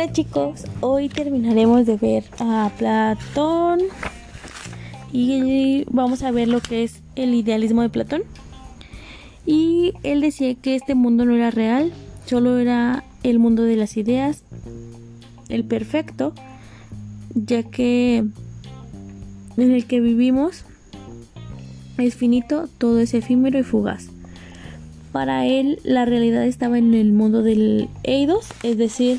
Hola chicos, hoy terminaremos de ver a Platón y vamos a ver lo que es el idealismo de Platón. Y él decía que este mundo no era real, solo era el mundo de las ideas, el perfecto, ya que en el que vivimos es finito, todo es efímero y fugaz. Para él la realidad estaba en el mundo del Eidos, es decir,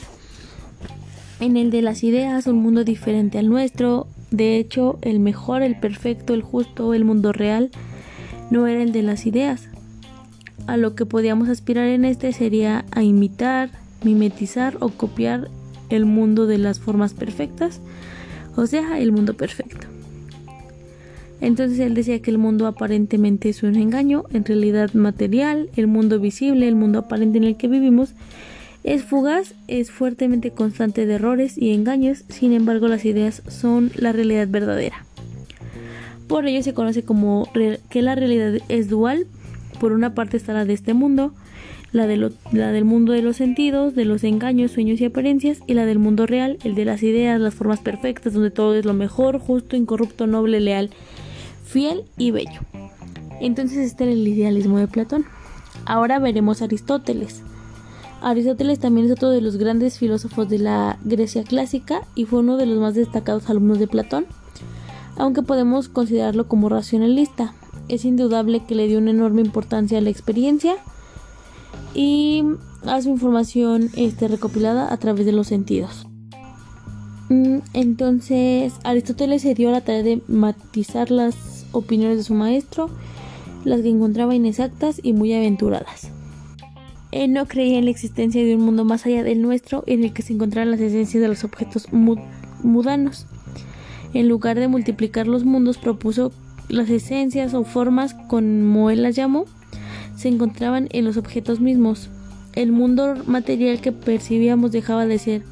en el de las ideas, un mundo diferente al nuestro. De hecho, el mejor, el perfecto, el justo, el mundo real, no era el de las ideas. A lo que podíamos aspirar en este sería a imitar, mimetizar o copiar el mundo de las formas perfectas, o sea, el mundo perfecto. Entonces él decía que el mundo aparentemente es un engaño, en realidad material, el mundo visible, el mundo aparente en el que vivimos, es fugaz, es fuertemente constante de errores y engaños, sin embargo las ideas son la realidad verdadera. Por ello se conoce como que la realidad es dual, por una parte está la de este mundo, la, de la del mundo de los sentidos, de los engaños, sueños y apariencias, y la del mundo real, el de las ideas, las formas perfectas, donde todo es lo mejor, justo, incorrupto, noble, leal, fiel y bello. Entonces este era el idealismo de Platón. Ahora veremos Aristóteles. Aristóteles también es otro de los grandes filósofos de la Grecia clásica y fue uno de los más destacados alumnos de Platón, aunque podemos considerarlo como racionalista. Es indudable que le dio una enorme importancia a la experiencia y a su información este, recopilada a través de los sentidos. Mm, entonces, Aristóteles se dio la tarea de matizar las opiniones de su maestro, las que encontraba inexactas y muy aventuradas. Él no creía en la existencia de un mundo más allá del nuestro en el que se encontraran las esencias de los objetos mudanos. En lugar de multiplicar los mundos, propuso las esencias o formas, como él las llamó, se encontraban en los objetos mismos. El mundo material que percibíamos dejaba de ser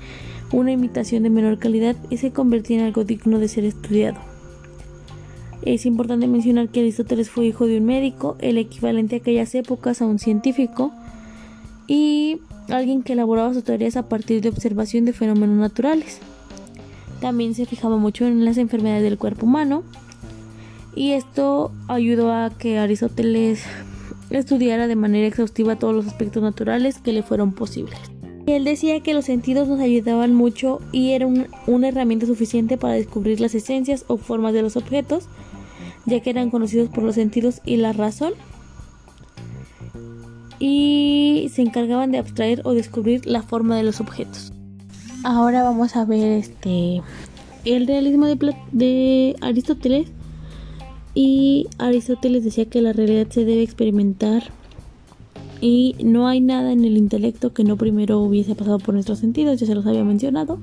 una imitación de menor calidad y se convertía en algo digno de ser estudiado. Es importante mencionar que Aristóteles fue hijo de un médico, el equivalente a aquellas épocas a un científico, y alguien que elaboraba sus teorías a partir de observación de fenómenos naturales. También se fijaba mucho en las enfermedades del cuerpo humano y esto ayudó a que Aristóteles estudiara de manera exhaustiva todos los aspectos naturales que le fueron posibles. Él decía que los sentidos nos ayudaban mucho y era una herramienta suficiente para descubrir las esencias o formas de los objetos, ya que eran conocidos por los sentidos y la razón y se encargaban de abstraer o descubrir la forma de los objetos. Ahora vamos a ver este el realismo de, de Aristóteles y Aristóteles decía que la realidad se debe experimentar y no hay nada en el intelecto que no primero hubiese pasado por nuestros sentidos, ya se los había mencionado.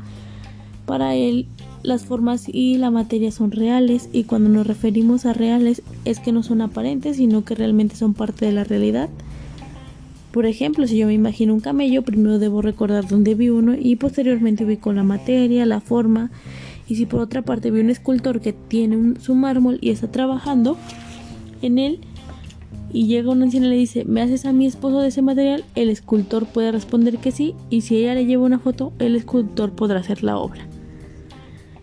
Para él las formas y la materia son reales y cuando nos referimos a reales es que no son aparentes, sino que realmente son parte de la realidad. Por ejemplo, si yo me imagino un camello, primero debo recordar dónde vi uno y posteriormente ubico la materia, la forma. Y si por otra parte vi un escultor que tiene su mármol y está trabajando en él y llega una anciana y le dice, ¿me haces a mi esposo de ese material? El escultor puede responder que sí y si ella le lleva una foto, el escultor podrá hacer la obra.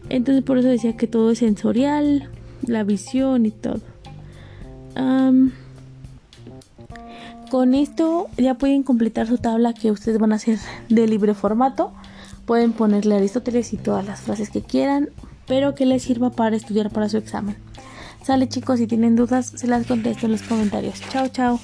Entonces por eso decía que todo es sensorial, la visión y todo. Con esto ya pueden completar su tabla que ustedes van a hacer de libre formato. Pueden ponerle Aristóteles y todas las frases que quieran, pero que les sirva para estudiar para su examen. Sale chicos, si tienen dudas, se las contesto en los comentarios. Chao, chao.